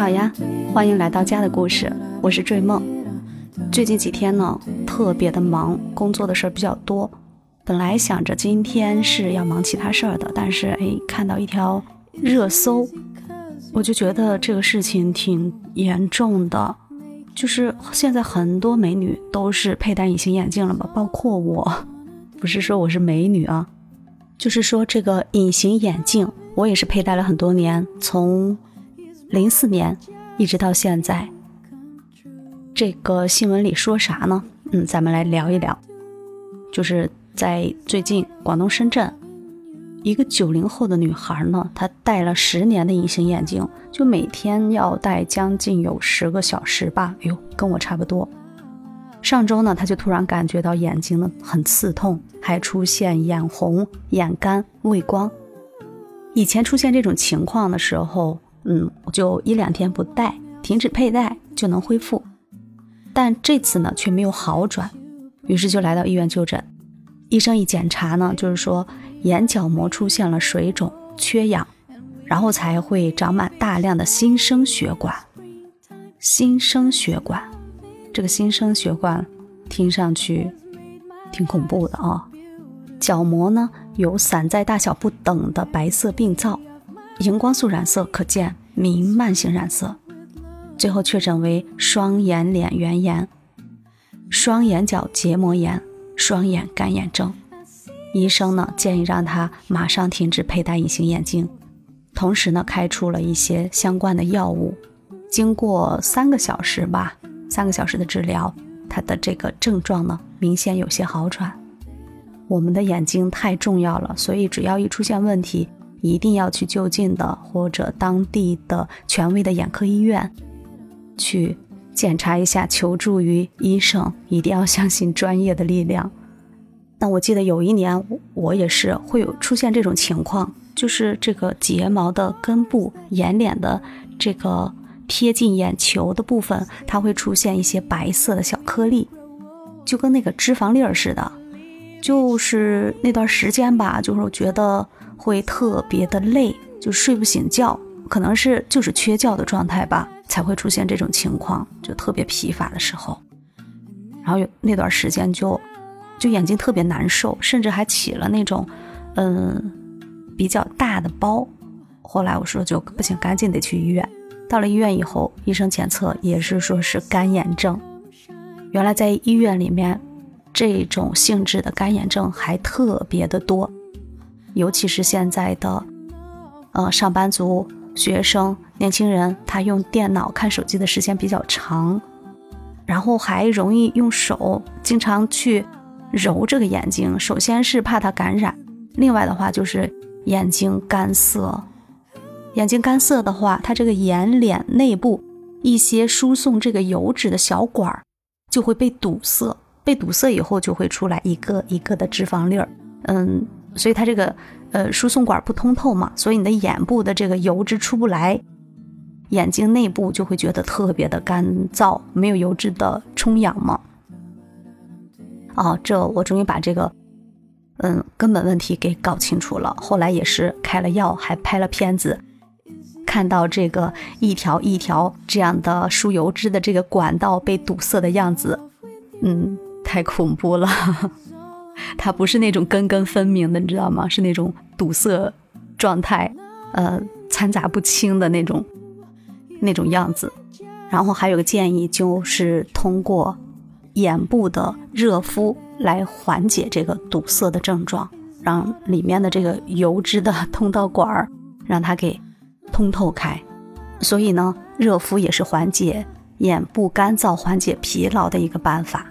好呀，欢迎来到家的故事，我是坠梦。最近几天呢，特别的忙，工作的事儿比较多。本来想着今天是要忙其他事儿的，但是哎，看到一条热搜，我就觉得这个事情挺严重的。就是现在很多美女都是佩戴隐形眼镜了吧？包括我，不是说我是美女啊，就是说这个隐形眼镜，我也是佩戴了很多年，从零四年一直到现在。这个新闻里说啥呢？嗯，咱们来聊一聊，就是在最近广东深圳。一个九零后的女孩呢，她戴了十年的隐形眼镜，就每天要戴将近有十个小时吧。哎呦，跟我差不多。上周呢，她就突然感觉到眼睛呢很刺痛，还出现眼红、眼干、畏光。以前出现这种情况的时候，嗯，就一两天不戴，停止佩戴就能恢复。但这次呢却没有好转，于是就来到医院就诊。医生一检查呢，就是说。眼角膜出现了水肿、缺氧，然后才会长满大量的新生血管。新生血管，这个新生血管听上去挺恐怖的啊。角膜呢有散在大小不等的白色病灶，荧光素染色可见弥漫性染色，最后确诊为双眼睑缘炎、双眼角结膜炎、双眼干眼症。医生呢建议让他马上停止佩戴隐形眼镜，同时呢开出了一些相关的药物。经过三个小时吧，三个小时的治疗，他的这个症状呢明显有些好转。我们的眼睛太重要了，所以只要一出现问题，一定要去就近的或者当地的权威的眼科医院去检查一下，求助于医生，一定要相信专业的力量。那我记得有一年，我也是会有出现这种情况，就是这个睫毛的根部、眼睑的这个贴近眼球的部分，它会出现一些白色的小颗粒，就跟那个脂肪粒儿似的。就是那段时间吧，就是我觉得会特别的累，就睡不醒觉，可能是就是缺觉的状态吧，才会出现这种情况，就特别疲乏的时候。然后有那段时间就。就眼睛特别难受，甚至还起了那种，嗯，比较大的包。后来我说就不行，赶紧得去医院。到了医院以后，医生检测也是说是干眼症。原来在医院里面，这种性质的干眼症还特别的多，尤其是现在的，呃，上班族、学生、年轻人，他用电脑看手机的时间比较长，然后还容易用手经常去。揉这个眼睛，首先是怕它感染，另外的话就是眼睛干涩。眼睛干涩的话，它这个眼睑内部一些输送这个油脂的小管儿就会被堵塞，被堵塞以后就会出来一个一个的脂肪粒儿。嗯，所以它这个呃输送管不通透嘛，所以你的眼部的这个油脂出不来，眼睛内部就会觉得特别的干燥，没有油脂的充氧嘛。哦，这我终于把这个，嗯，根本问题给搞清楚了。后来也是开了药，还拍了片子，看到这个一条一条这样的输油脂的这个管道被堵塞的样子，嗯，太恐怖了。它不是那种根根分明的，你知道吗？是那种堵塞状态，呃，掺杂不清的那种那种样子。然后还有个建议，就是通过。眼部的热敷来缓解这个堵塞的症状，让里面的这个油脂的 通道管儿让它给通透开。所以呢，热敷也是缓解眼部干燥、缓解疲劳的一个办法。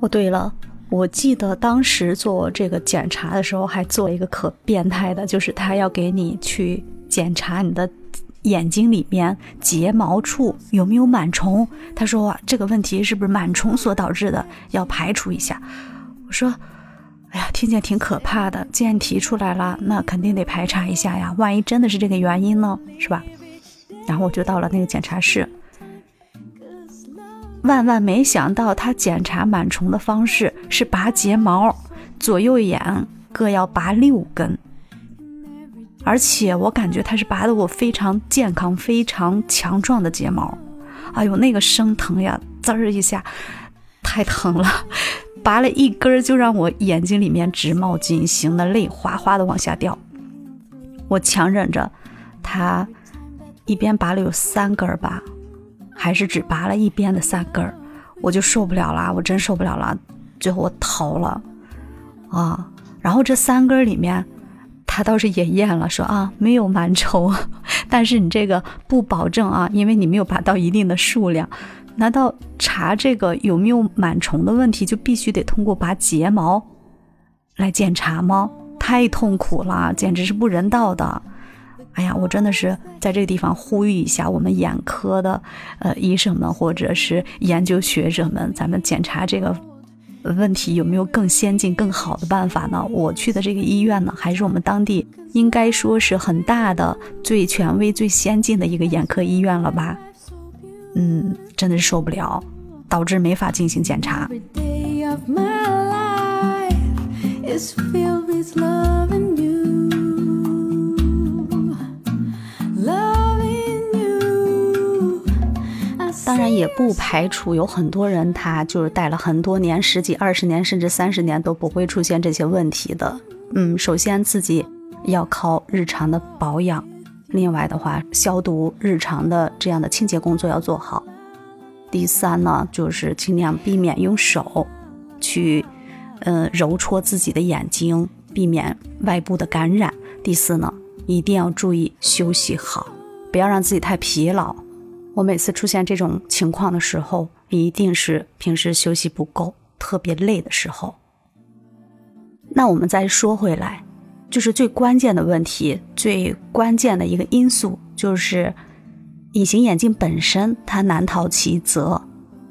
哦，对了，我记得当时做这个检查的时候，还做了一个可变态的，就是他要给你去检查你的。眼睛里面睫毛处有没有螨虫？他说这个问题是不是螨虫所导致的？要排除一下。我说，哎呀，听见挺可怕的。既然提出来了，那肯定得排查一下呀。万一真的是这个原因呢？是吧？然后我就到了那个检查室，万万没想到，他检查螨虫的方式是拔睫毛，左右眼各要拔六根，而且我感觉他是拔的我非常健康、非常强壮的睫毛。哎呦，那个生疼呀，滋儿一下，太疼了。拔了一根就让我眼睛里面直冒金星的泪哗哗的往下掉。我强忍着，他一边拔了有三根吧，还是只拔了一边的三根我就受不了了，我真受不了了。最后我逃了啊。然后这三根里面，他倒是也验了，说啊没有螨虫，但是你这个不保证啊，因为你没有拔到一定的数量。难道查这个有没有螨虫的问题，就必须得通过拔睫毛来检查吗？太痛苦了，简直是不人道的！哎呀，我真的是在这个地方呼吁一下我们眼科的呃医生们，或者是研究学者们，咱们检查这个问题有没有更先进、更好的办法呢？我去的这个医院呢，还是我们当地应该说是很大的、最权威、最先进的一个眼科医院了吧？嗯，真的是受不了，导致没法进行检查。也不排除有很多人，他就是戴了很多年，十几、二十年，甚至三十年都不会出现这些问题的。嗯，首先自己要靠日常的保养。另外的话，消毒日常的这样的清洁工作要做好。第三呢，就是尽量避免用手去，呃，揉搓自己的眼睛，避免外部的感染。第四呢，一定要注意休息好，不要让自己太疲劳。我每次出现这种情况的时候，一定是平时休息不够，特别累的时候。那我们再说回来。就是最关键的问题，最关键的一个因素就是隐形眼镜本身它难逃其责。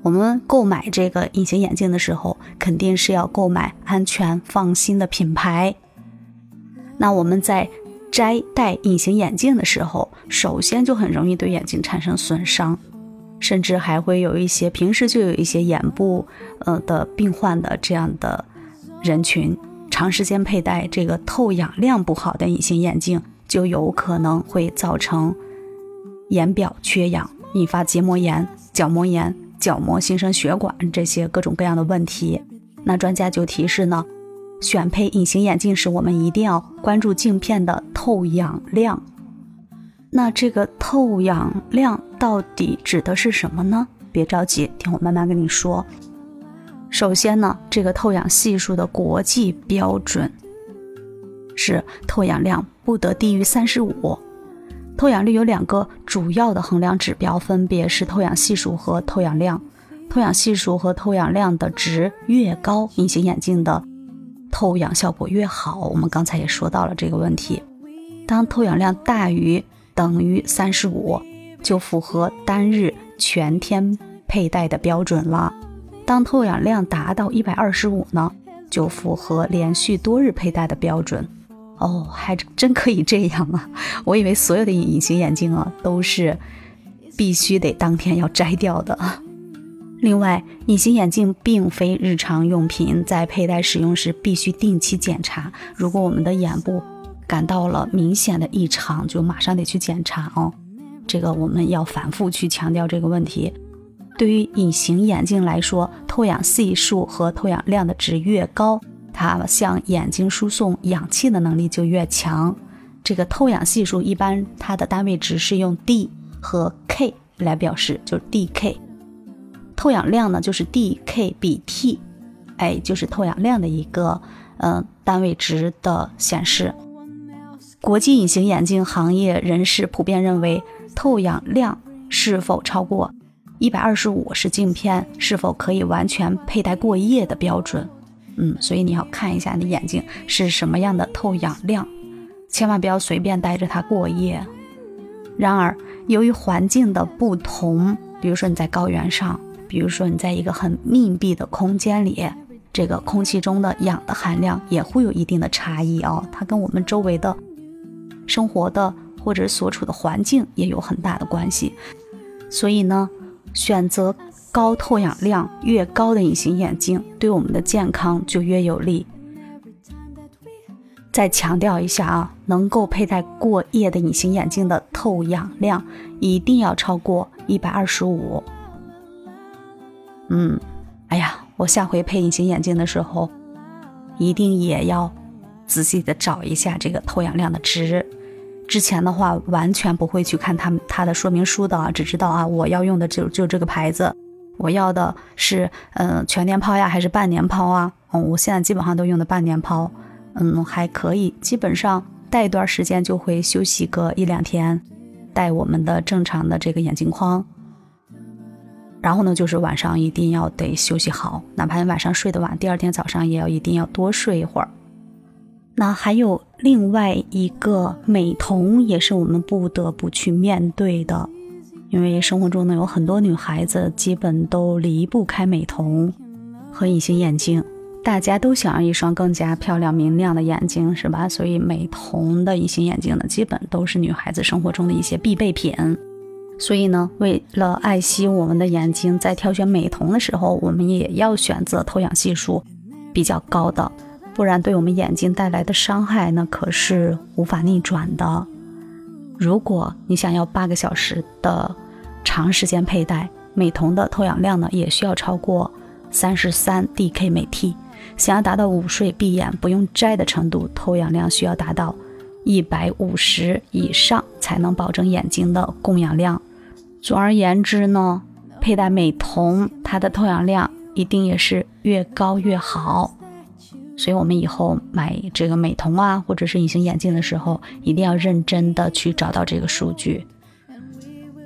我们购买这个隐形眼镜的时候，肯定是要购买安全放心的品牌。那我们在摘戴隐形眼镜的时候，首先就很容易对眼睛产生损伤，甚至还会有一些平时就有一些眼部呃的病患的这样的人群。长时间佩戴这个透氧量不好的隐形眼镜，就有可能会造成眼表缺氧，引发结膜炎、角膜炎、角膜新生血管这些各种各样的问题。那专家就提示呢，选配隐形眼镜时，我们一定要关注镜片的透氧量。那这个透氧量到底指的是什么呢？别着急，听我慢慢跟你说。首先呢，这个透氧系数的国际标准是透氧量不得低于三十五。透氧率有两个主要的衡量指标，分别是透氧系数和透氧量。透氧系数和透氧量的值越高，隐形眼镜的透氧效果越好。我们刚才也说到了这个问题。当透氧量大于等于三十五，就符合单日全天佩戴的标准了。当透氧量达到一百二十五呢，就符合连续多日佩戴的标准。哦，还真可以这样啊！我以为所有的隐形眼镜啊都是必须得当天要摘掉的。另外，隐形眼镜并非日常用品，在佩戴使用时必须定期检查。如果我们的眼部感到了明显的异常，就马上得去检查哦。这个我们要反复去强调这个问题。对于隐形眼镜来说，透氧系数和透氧量的值越高，它向眼睛输送氧气的能力就越强。这个透氧系数一般它的单位值是用 d 和 k 来表示，就是 dk。透氧量呢就是 dk 比 t，哎，就是透氧量的一个嗯单位值的显示。国际隐形眼镜行业人士普遍认为，透氧量是否超过。一百二十五是镜片是否可以完全佩戴过夜的标准，嗯，所以你要看一下你的眼睛是什么样的透氧量，千万不要随便戴着它过夜。然而，由于环境的不同，比如说你在高原上，比如说你在一个很密闭的空间里，这个空气中的氧的含量也会有一定的差异哦，它跟我们周围的生活的或者所处的环境也有很大的关系，所以呢。选择高透氧量越高的隐形眼镜，对我们的健康就越有利。再强调一下啊，能够佩戴过夜的隐形眼镜的透氧量一定要超过一百二十五。嗯，哎呀，我下回配隐形眼镜的时候，一定也要仔细的找一下这个透氧量的值。之前的话完全不会去看他们它的说明书的，啊只知道啊，我要用的就就这个牌子，我要的是嗯全年抛呀还是半年抛啊？嗯，我现在基本上都用的半年抛，嗯还可以，基本上戴一段时间就会休息个一两天，戴我们的正常的这个眼镜框。然后呢，就是晚上一定要得休息好，哪怕你晚上睡得晚，第二天早上也要一定要多睡一会儿。那还有另外一个美瞳，也是我们不得不去面对的，因为生活中呢有很多女孩子基本都离不开美瞳和隐形眼镜，大家都想要一双更加漂亮明亮的眼睛，是吧？所以美瞳的隐形眼镜呢，基本都是女孩子生活中的一些必备品。所以呢，为了爱惜我们的眼睛，在挑选美瞳的时候，我们也要选择透氧系数比较高的。不然，对我们眼睛带来的伤害，那可是无法逆转的。如果你想要八个小时的长时间佩戴美瞳的透氧量呢，也需要超过三十三 DK 每 T。想要达到午睡闭眼不用摘的程度，透氧量需要达到一百五十以上，才能保证眼睛的供氧量。总而言之呢，佩戴美瞳，它的透氧量一定也是越高越好。所以，我们以后买这个美瞳啊，或者是隐形眼镜的时候，一定要认真的去找到这个数据。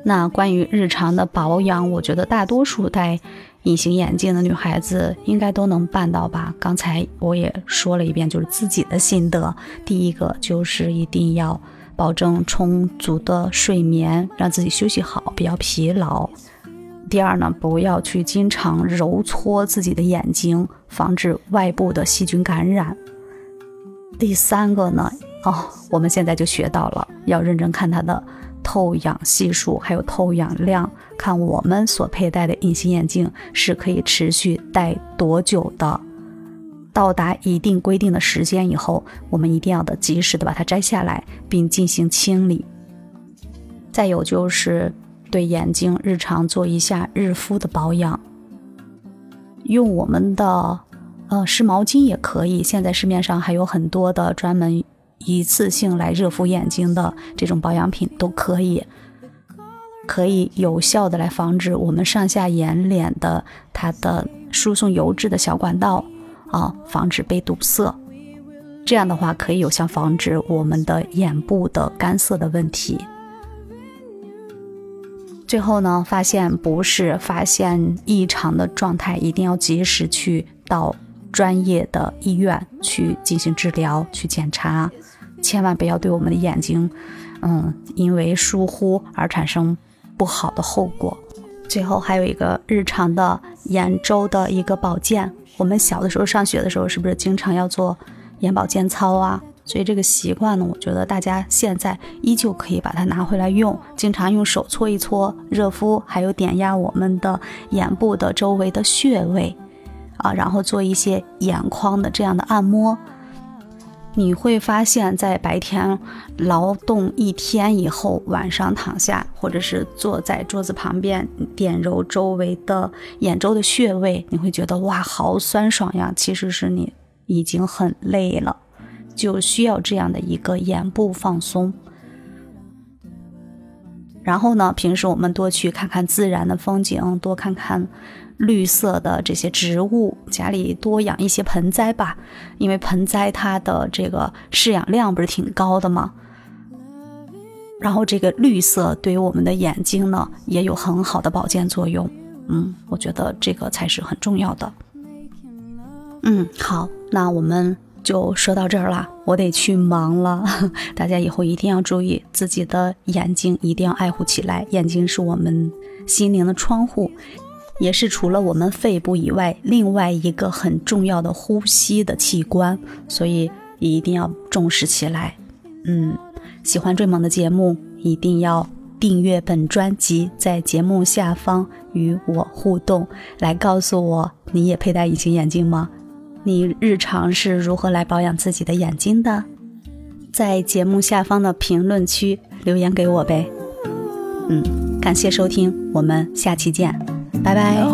那关于日常的保养，我觉得大多数戴隐形眼镜的女孩子应该都能办到吧？刚才我也说了一遍，就是自己的心得。第一个就是一定要保证充足的睡眠，让自己休息好，不要疲劳。第二呢，不要去经常揉搓自己的眼睛，防止外部的细菌感染。第三个呢，哦，我们现在就学到了，要认真看它的透氧系数，还有透氧量，看我们所佩戴的隐形眼镜是可以持续戴多久的。到达一定规定的时间以后，我们一定要的及时的把它摘下来，并进行清理。再有就是。对眼睛日常做一下日敷的保养，用我们的呃湿毛巾也可以。现在市面上还有很多的专门一次性来热敷眼睛的这种保养品都可以，可以有效的来防止我们上下眼睑的它的输送油脂的小管道啊，防止被堵塞。这样的话可以有效防止我们的眼部的干涩的问题。最后呢，发现不是发现异常的状态，一定要及时去到专业的医院去进行治疗、去检查，千万不要对我们的眼睛，嗯，因为疏忽而产生不好的后果。最后还有一个日常的眼周的一个保健，我们小的时候上学的时候，是不是经常要做眼保健操啊？所以这个习惯呢，我觉得大家现在依旧可以把它拿回来用，经常用手搓一搓、热敷，还有点压我们的眼部的周围的穴位，啊，然后做一些眼眶的这样的按摩，你会发现在白天劳动一天以后，晚上躺下或者是坐在桌子旁边点揉周围的眼周的穴位，你会觉得哇，好酸爽呀！其实是你已经很累了。就需要这样的一个眼部放松，然后呢，平时我们多去看看自然的风景，多看看绿色的这些植物，家里多养一些盆栽吧，因为盆栽它的这个饲养量不是挺高的吗？然后这个绿色对于我们的眼睛呢也有很好的保健作用，嗯，我觉得这个才是很重要的。嗯，好，那我们。就说到这儿了，我得去忙了。大家以后一定要注意自己的眼睛，一定要爱护起来。眼睛是我们心灵的窗户，也是除了我们肺部以外另外一个很重要的呼吸的器官，所以一定要重视起来。嗯，喜欢追梦的节目，一定要订阅本专辑，在节目下方与我互动，来告诉我你也佩戴隐形眼镜吗？你日常是如何来保养自己的眼睛的？在节目下方的评论区留言给我呗。嗯，感谢收听，我们下期见，拜拜。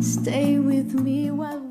Stay with me while